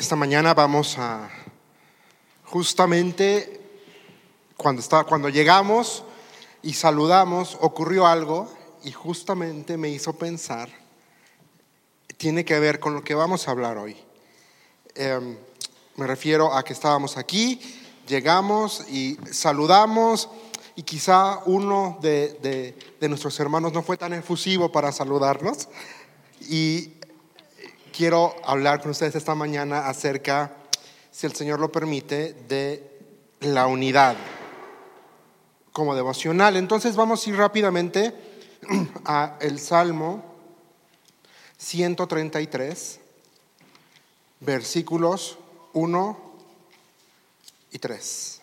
Esta mañana vamos a justamente cuando, está, cuando llegamos y saludamos ocurrió algo y justamente me hizo pensar, tiene que ver con lo que vamos a hablar hoy. Em, me refiero a que estábamos aquí, llegamos y saludamos y quizá uno de, de nuestros hermanos no fue tan efusivo para saludarnos y quiero hablar con ustedes esta mañana acerca, si el Señor lo permite, de la unidad como devocional. Entonces vamos a ir rápidamente a el Salmo 133, versículos 1 y 3.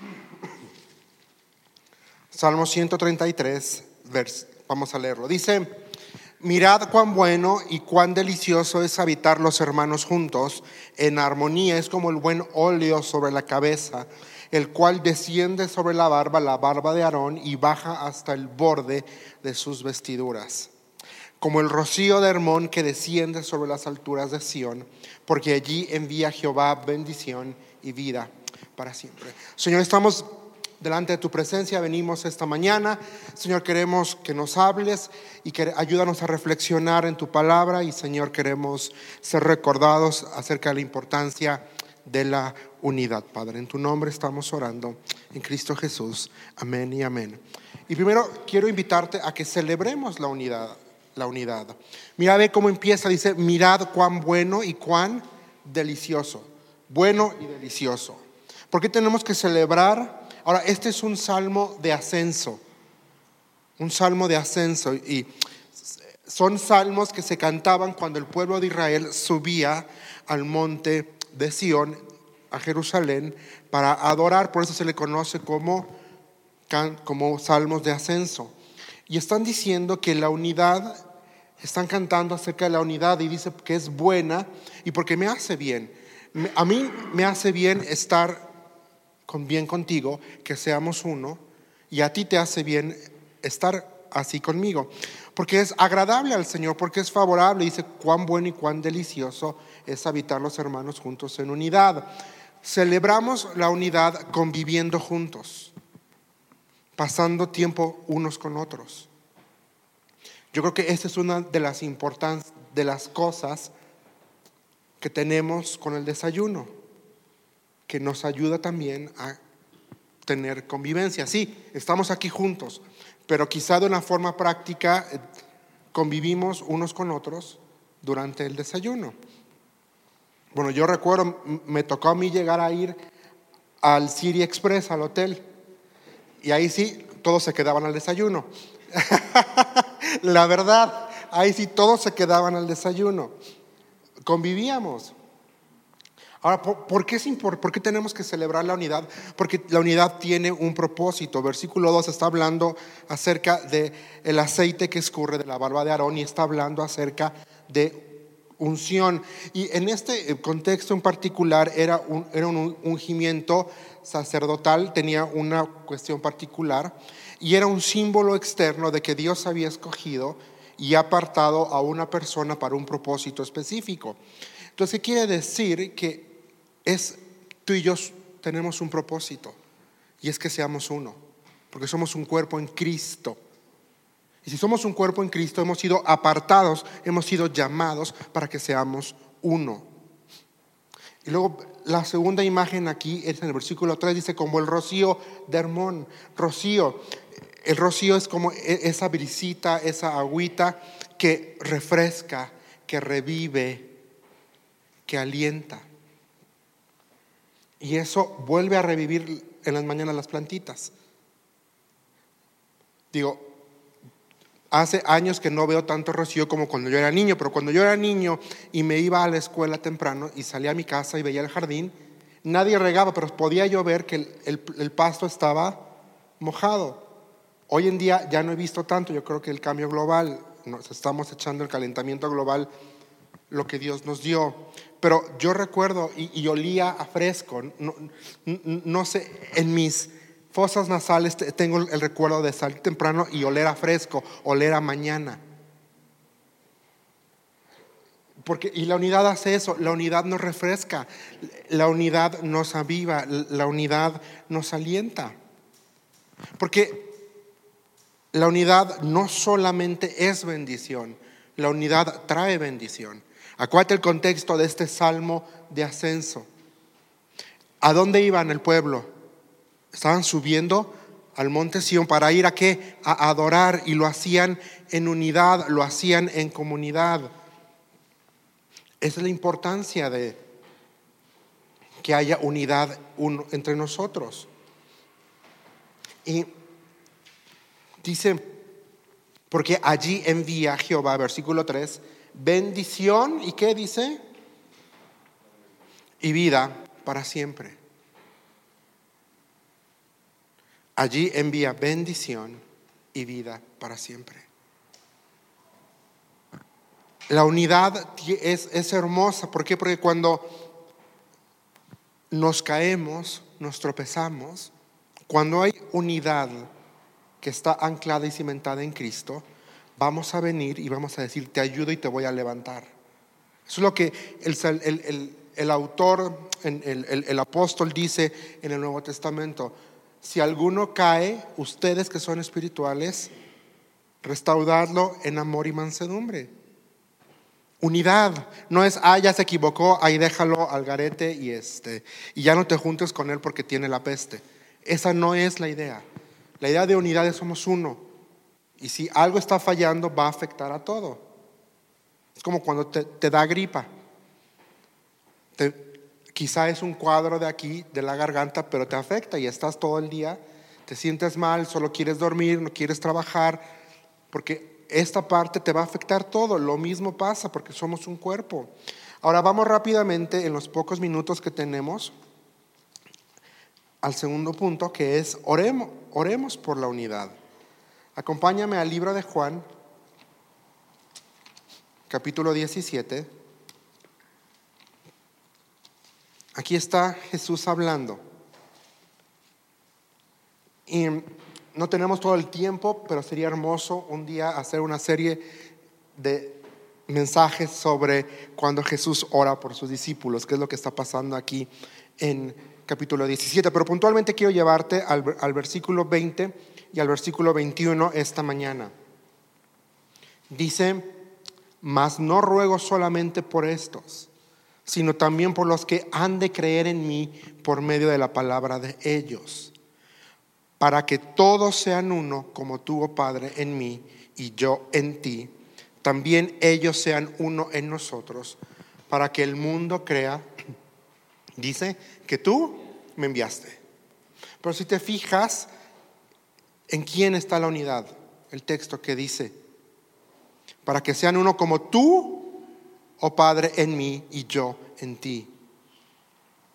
Salmo 133, vamos a leerlo. Dice, Mirad cuán bueno y cuán delicioso es habitar los hermanos juntos en armonía. Es como el buen óleo sobre la cabeza, el cual desciende sobre la barba, la barba de Aarón, y baja hasta el borde de sus vestiduras. Como el rocío de Hermón que desciende sobre las alturas de Sión, porque allí envía Jehová bendición y vida para siempre. Señor, estamos delante de tu presencia venimos esta mañana. Señor, queremos que nos hables y que ayúdanos a reflexionar en tu palabra y Señor, queremos ser recordados acerca de la importancia de la unidad, Padre. En tu nombre estamos orando, en Cristo Jesús. Amén y amén. Y primero quiero invitarte a que celebremos la unidad, la unidad. Mira, ve cómo empieza, dice, mirad cuán bueno y cuán delicioso. Bueno y delicioso. ¿Por qué tenemos que celebrar Ahora, este es un salmo de ascenso, un salmo de ascenso y son salmos que se cantaban cuando el pueblo de Israel subía al monte de Sión, a Jerusalén, para adorar, por eso se le conoce como, como salmos de ascenso. Y están diciendo que la unidad, están cantando acerca de la unidad y dice que es buena y porque me hace bien. A mí me hace bien estar con bien contigo, que seamos uno, y a ti te hace bien estar así conmigo, porque es agradable al Señor, porque es favorable, dice cuán bueno y cuán delicioso es habitar los hermanos juntos en unidad. Celebramos la unidad conviviendo juntos, pasando tiempo unos con otros. Yo creo que esa es una de las importantes de las cosas que tenemos con el desayuno que nos ayuda también a tener convivencia. Sí, estamos aquí juntos, pero quizá de una forma práctica eh, convivimos unos con otros durante el desayuno. Bueno, yo recuerdo, me tocó a mí llegar a ir al City Express, al hotel, y ahí sí, todos se quedaban al desayuno. La verdad, ahí sí, todos se quedaban al desayuno. Convivíamos. Ahora, ¿por qué, es ¿por qué tenemos que celebrar la unidad? Porque la unidad tiene un propósito. Versículo 2 está hablando acerca de aceite que escurre de la barba de Aarón y está hablando acerca de unción. Y en este eh, contexto en particular era un, era un ungimiento sacerdotal, tenía una cuestión particular y era un símbolo externo de que Dios había escogido y apartado a una persona para un propósito específico. Entonces, ¿qué quiere decir? Que es tú y yo tenemos un propósito y es que seamos uno, porque somos un cuerpo en Cristo. Y si somos un cuerpo en Cristo, hemos sido apartados, hemos sido llamados para que seamos uno. Y luego la segunda imagen aquí es en el versículo 3, dice como el rocío de Hermón. Rocío, el rocío es como e-, esa brisita, esa agüita que refresca, que revive, que alienta. Y eso vuelve a revivir en las mañanas las plantitas. Digo, hace años que no veo tanto rocío como cuando yo era niño, pero cuando yo era niño y me iba a la escuela temprano y salía a mi casa y veía el jardín, nadie regaba, pero podía yo ver que el, pasto estaba mojado. Hoy en día ya no he visto tanto, yo creo que el cambio global, nos estamos echando el calentamiento global, lo que Dios nos dio. Pero yo recuerdo y, olía a fresco. No, sé, en mis fosas nasales tengo el recuerdo de salir temprano y oler a fresco, oler a mañana. Porque, y la unidad hace eso, la unidad nos refresca, la unidad nos aviva, la unidad nos alienta. Porque la unidad no solamente es bendición, la unidad trae bendición. Acuérdate el contexto de este salmo de ascenso. ¿A dónde iban el pueblo? Estaban subiendo al monte Sión para ir a qué? A adorar y lo hacían en unidad, lo hacían en comunidad. Esa es la importancia de que haya unidad entre nosotros. Y dice, porque allí envía Jehová, versículo 3, bendición y qué dice? Y vida para siempre. Allí envía bendición y vida para siempre. La unidad es, es hermosa. ¿Por qué? Porque cuando nos caemos, nos tropezamos, cuando hay unidad que está anclada y cimentada en Cristo, vamos a venir y vamos a decir, te ayudo y te voy a levantar. Eso es lo que el, autor, el, el apóstol dice en el Nuevo Testamento. Si alguno cae, ustedes que son espirituales, restaurarlo en amor y mansedumbre. Unidad. No es, ah, ya se equivocó, ahí déjalo al garete y, este, y ya no te juntes con él porque tiene la peste. Esa no es la idea. La idea de unidad es somos uno. Y si algo está fallando, va a afectar a todo. Es como cuando te, da gripa. quizá es un cuadro de aquí, de la garganta, pero te afecta y estás todo el día, te sientes mal, solo quieres dormir, no quieres trabajar, porque esta parte te va a afectar todo. Lo mismo pasa porque somos un cuerpo. Ahora vamos rápidamente en los pocos minutos que tenemos al segundo punto, que es oremos, oremos por la unidad. Acompáñame al libro de Juan, capítulo 17. Aquí está Jesús hablando. Y no tenemos todo el tiempo, pero sería hermoso un día hacer una serie de mensajes sobre cuando Jesús ora por sus discípulos, qué es lo que está pasando aquí en capítulo 17. Pero puntualmente quiero llevarte al, al versículo 20 y al versículo 21 esta mañana. Dice, mas no ruego solamente por estos, sino también por los que han de creer en mí por medio de la palabra de ellos, para que todos sean uno como tú, oh Padre, en mí y yo en ti, también ellos sean uno en nosotros, para que el mundo crea, dice, que tú me enviaste. Pero si te fijas, ¿En quién está la unidad? El texto que dice, para que sean uno como tú, oh Padre, en mí y yo en ti.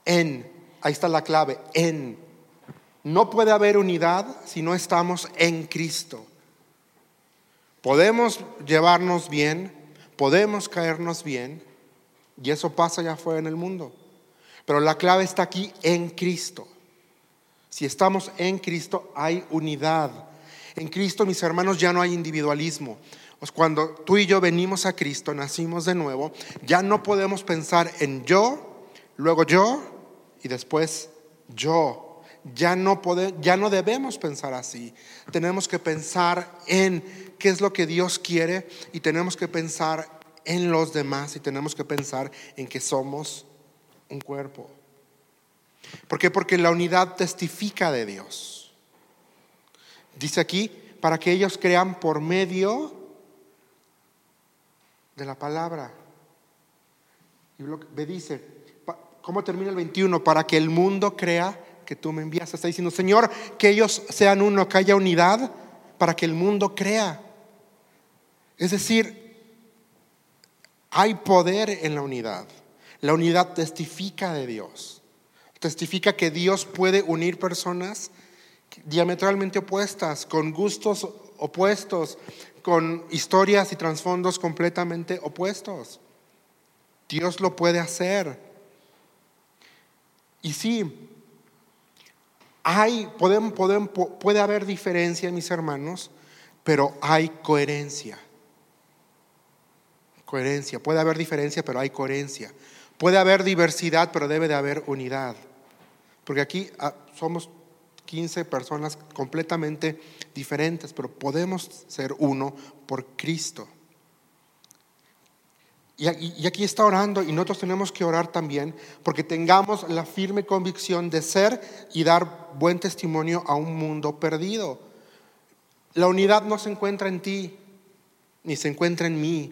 En, ahí está la clave, en. No puede haber unidad si no estamos en Cristo. Podemos llevarnos bien, podemos caernos bien, y eso pasa ya fuera en el mundo. Pero la clave está aquí en Cristo. Si estamos en Cristo, hay unidad. En Cristo, mis hermanos, ya no hay individualismo. Pues cuando tú y yo venimos a Cristo, nacimos de nuevo, ya no podemos pensar en yo, luego yo y después yo. Ya no, ya no debemos pensar así. Tenemos que pensar en qué es lo que Dios quiere y tenemos que pensar en los demás y tenemos que pensar en que somos un cuerpo. ¿Por qué? Porque la unidad testifica de Dios. Dice aquí, para que ellos crean por medio de la palabra. Y me dice, ¿cómo termina el 21? Para que el mundo crea que tú me envías. Está diciendo, Señor, que ellos sean uno, que haya unidad, para que el mundo crea. Es decir, hay poder en la unidad. La unidad testifica de Dios. Testifica que Dios puede unir personas diametralmente opuestas, con gustos opuestos, con historias y trasfondos completamente opuestos. Dios lo puede hacer. Y sí, hay, puede haber diferencia, mis hermanos, pero hay coherencia. Coherencia. Puede haber diferencia, pero hay coherencia. Puede haber diversidad, pero debe de haber unidad. Porque aquí ah, somos 15 personas completamente diferentes, pero podemos ser uno por Cristo. Y aquí está orando y nosotros tenemos que orar también porque tengamos la firme convicción de ser y dar buen testimonio a un mundo perdido. La unidad no se encuentra en ti, ni se encuentra en mí,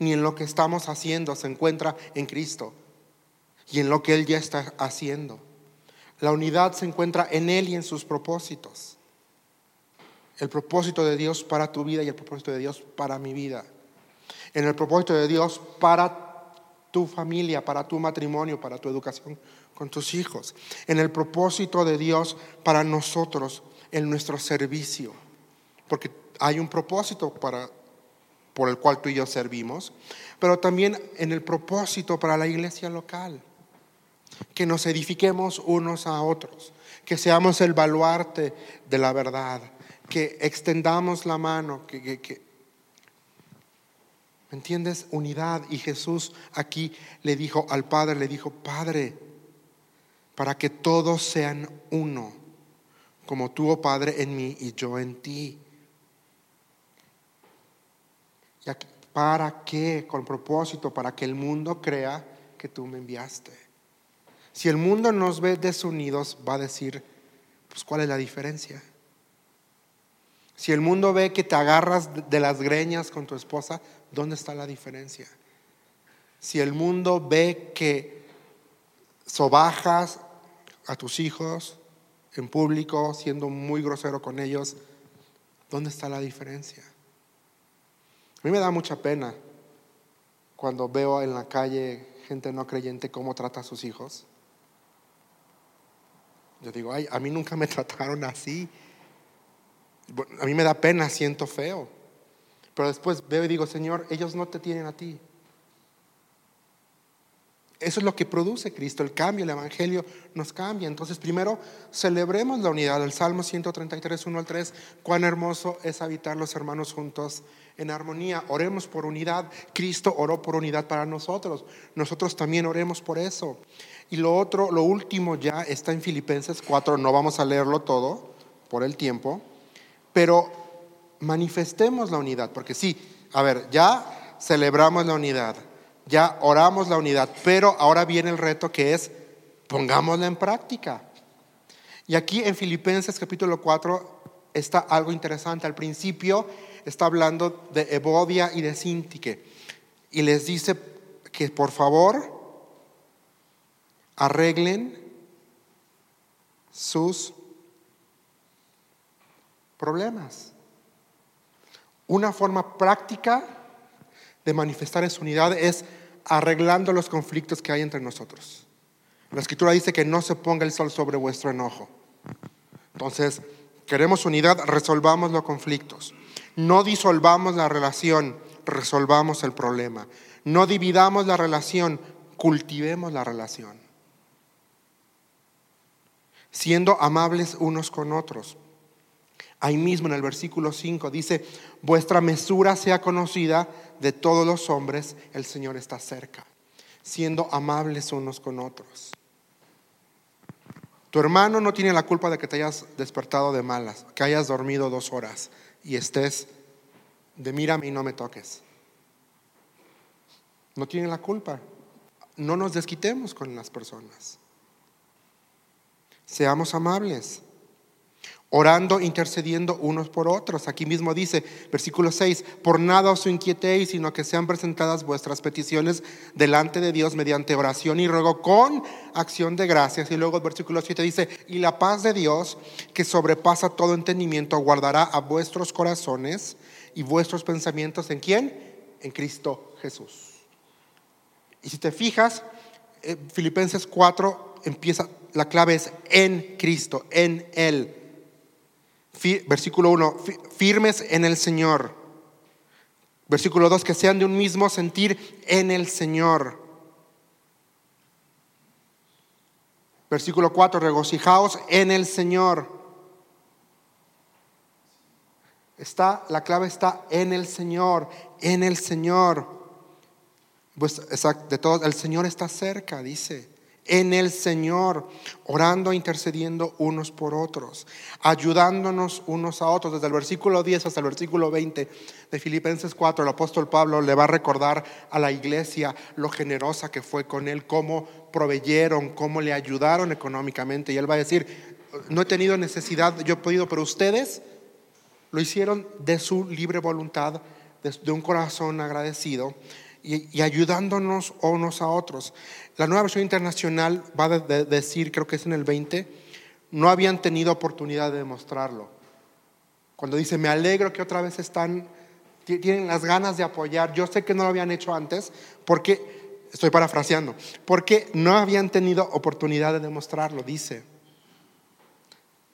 ni en lo que estamos haciendo, se encuentra en Cristo y en lo que Él ya está haciendo. La unidad se encuentra en Él y en sus propósitos. El propósito de Dios para tu vida y el propósito de Dios para mi vida. En el propósito de Dios para tu familia, para tu matrimonio, para tu educación con tus hijos, en el propósito de Dios para nosotros, en nuestro servicio, porque hay un propósito para, por el cual tú y yo servimos, pero también en el propósito para la iglesia local, que nos edifiquemos unos a otros, que seamos el baluarte de la verdad, que extendamos la mano, ¿Me entiendes? Unidad. Y Jesús aquí le dijo al Padre, le dijo, Padre, para que todos sean uno, como tú, oh Padre, en mí y yo en ti. ¿Para qué? Con propósito, para que el mundo crea que tú me enviaste. Si el mundo nos ve desunidos, va a decir, pues ¿cuál es la diferencia? Si el mundo ve que te agarras de las greñas con tu esposa, ¿Dónde está la diferencia? Si el mundo ve que sobajas a tus hijos en público, siendo muy grosero con ellos, ¿dónde está la diferencia? A mí me da mucha pena cuando veo en la calle gente no creyente cómo trata a sus hijos. Yo digo, ay, a mí nunca me trataron así. A mí me da pena, siento feo. Pero después veo y digo, Señor, ellos no te tienen a ti. Eso es lo que produce Cristo, el cambio, el Evangelio nos cambia. Entonces, primero, celebremos la unidad. El Salmo 133, 1 al 3, cuán hermoso es habitar los hermanos juntos en armonía. Oremos por unidad. Cristo oró por unidad para nosotros. Nosotros también oremos por eso. Y lo otro, lo último ya está en Filipenses 4, no vamos a leerlo todo por el tiempo, pero manifestemos la unidad, porque sí, a ver, ya celebramos la unidad, ya oramos la unidad, pero ahora viene el reto que es pongámosla en práctica. Y aquí en Filipenses capítulo 4 está algo interesante. Al principio está hablando de Evodia y de Sintique y les dice que por favor arreglen sus problemas. Una forma práctica de manifestar esa unidad es arreglando los conflictos que hay entre nosotros. La escritura dice que no se ponga el sol sobre vuestro enojo. Entonces, queremos unidad, resolvamos los conflictos. No disolvamos la relación, resolvamos el problema. No dividamos la relación, cultivemos la relación. Siendo amables unos con otros. Ahí mismo en el versículo 5 dice, vuestra mesura sea conocida de todos los hombres, el Señor está cerca, siendo amables unos con otros. Tu hermano no tiene la culpa de que te hayas despertado de malas, que hayas dormido dos horas y estés de mírame y no me toques. No tiene la culpa. No nos desquitemos con las personas. Seamos amables orando, intercediendo unos por otros. Aquí mismo dice, versículo 6, por nada os inquietéis, sino que sean presentadas vuestras peticiones delante de Dios mediante oración y ruego con acción de gracias. Y luego el versículo 7 dice, y la paz de Dios, que sobrepasa todo entendimiento, guardará a vuestros corazones y vuestros pensamientos en quién? En Cristo Jesús. Y si te fijas, eh, Filipenses 4 empieza, la clave es en Cristo, en Él versículo 1, firmes en el Señor. Versículo 2, que sean de un mismo sentir en el Señor. Versículo 4, regocijaos en el Señor. Está, la clave está en el Señor, en el Señor. Pues, exacto, de todos, el Señor está cerca, dice. En el Señor, orando, intercediendo unos por otros, ayudándonos unos a otros. Desde el versículo 10 hasta el versículo 20 de Filipenses 4, el apóstol Pablo le va a recordar a la iglesia lo generosa que fue con él, cómo proveyeron, cómo le ayudaron económicamente. Y él va a decir, no he tenido necesidad, yo he podido, pero ustedes lo hicieron de su libre voluntad, de, un corazón agradecido y, ayudándonos unos a otros. La nueva versión internacional va a decir, creo que es en el 20, no habían tenido oportunidad de demostrarlo. Cuando dice, me alegro que otra vez están, tienen las ganas de apoyar, yo sé que no lo habían hecho antes, porque, estoy parafraseando, porque no habían tenido oportunidad de demostrarlo, dice.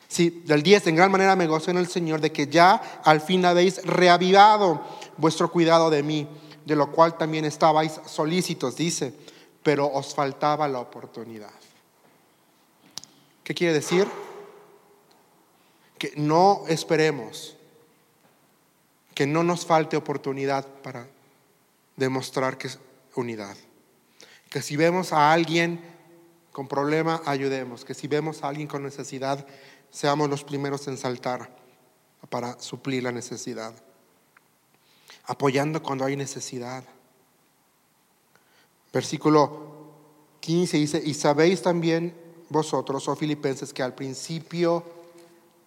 Sí, del 10, en gran manera me gozo en el Señor de que ya al fin habéis reavivado vuestro cuidado de mí, de lo cual también estabais solícitos, dice, pero os faltaba la oportunidad. ¿Qué quiere decir? Que no esperemos, que no nos falte oportunidad para demostrar que es unidad. Que si vemos a alguien con problema, ayudemos. Que si vemos a alguien con necesidad, seamos los primeros en saltar para suplir la necesidad, apoyando cuando hay necesidad. Versículo 15 dice, y sabéis también vosotros, oh filipenses, que al principio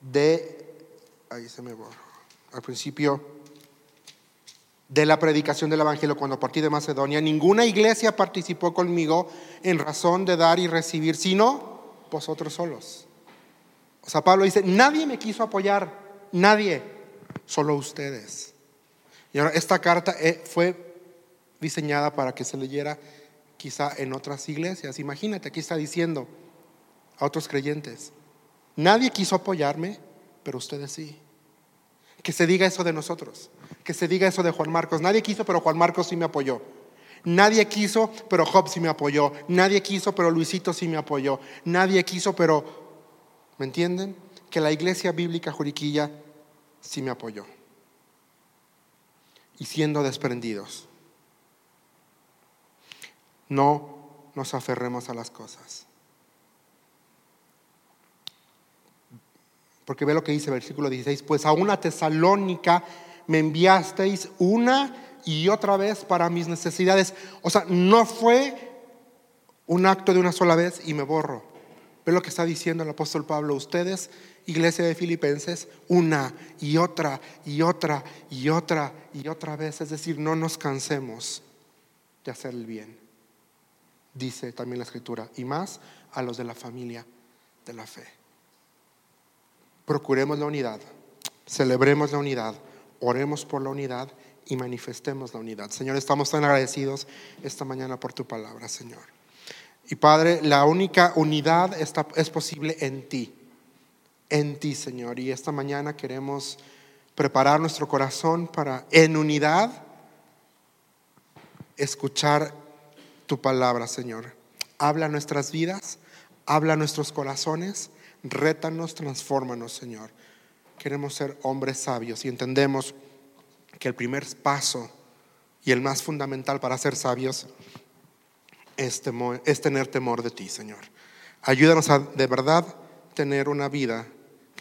de, ahí se me borra, al principio de la predicación del Evangelio cuando partí de Macedonia, ninguna iglesia participó conmigo en razón de dar y recibir, sino vosotros solos. O sea, Pablo dice, nadie me quiso apoyar, nadie, solo ustedes. Y ahora esta carta eh, fue diseñada para que se leyera quizá en otras iglesias. Imagínate, aquí está diciendo a otros creyentes, nadie quiso apoyarme, pero ustedes sí. Que se diga eso de nosotros, que se diga eso de Juan Marcos. Nadie quiso, pero Juan Marcos sí me apoyó. Nadie quiso, pero Job sí me apoyó. Nadie quiso, pero Luisito sí me apoyó. Nadie quiso, pero ¿Me entienden? Que la iglesia bíblica Juriquilla sí me apoyó. Y siendo desprendidos, no nos aferremos a las cosas. Porque ve lo que dice el versículo 16, pues a una tesalónica me enviasteis una y otra vez para mis necesidades. O sea, no fue un acto de una sola vez y me borro. Ve lo que está diciendo el apóstol Pablo. Ustedes, iglesia de Filipenses, una y otra y otra y otra y otra vez. Es decir, no nos cansemos de hacer el bien. Dice también la escritura. Y más a los de la familia de la fe. Procuremos la unidad. Celebremos la unidad. Oremos por la unidad y manifestemos la unidad. Señor, estamos tan agradecidos esta mañana por tu palabra, Señor. Y Padre, la única unidad está, es posible en ti, en ti, Señor. Y esta mañana queremos preparar nuestro corazón para, en unidad, escuchar tu palabra, Señor. Habla nuestras vidas, habla nuestros corazones, rétanos, transfórmanos, Señor. Queremos ser hombres sabios y entendemos que el primer paso y el más fundamental para ser sabios es, tener temor de ti, Señor. Ayúdanos a de verdad tener una vida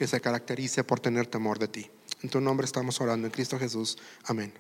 que se caracterice por tener temor de ti. En tu nombre estamos orando, en Cristo Jesús. Amén.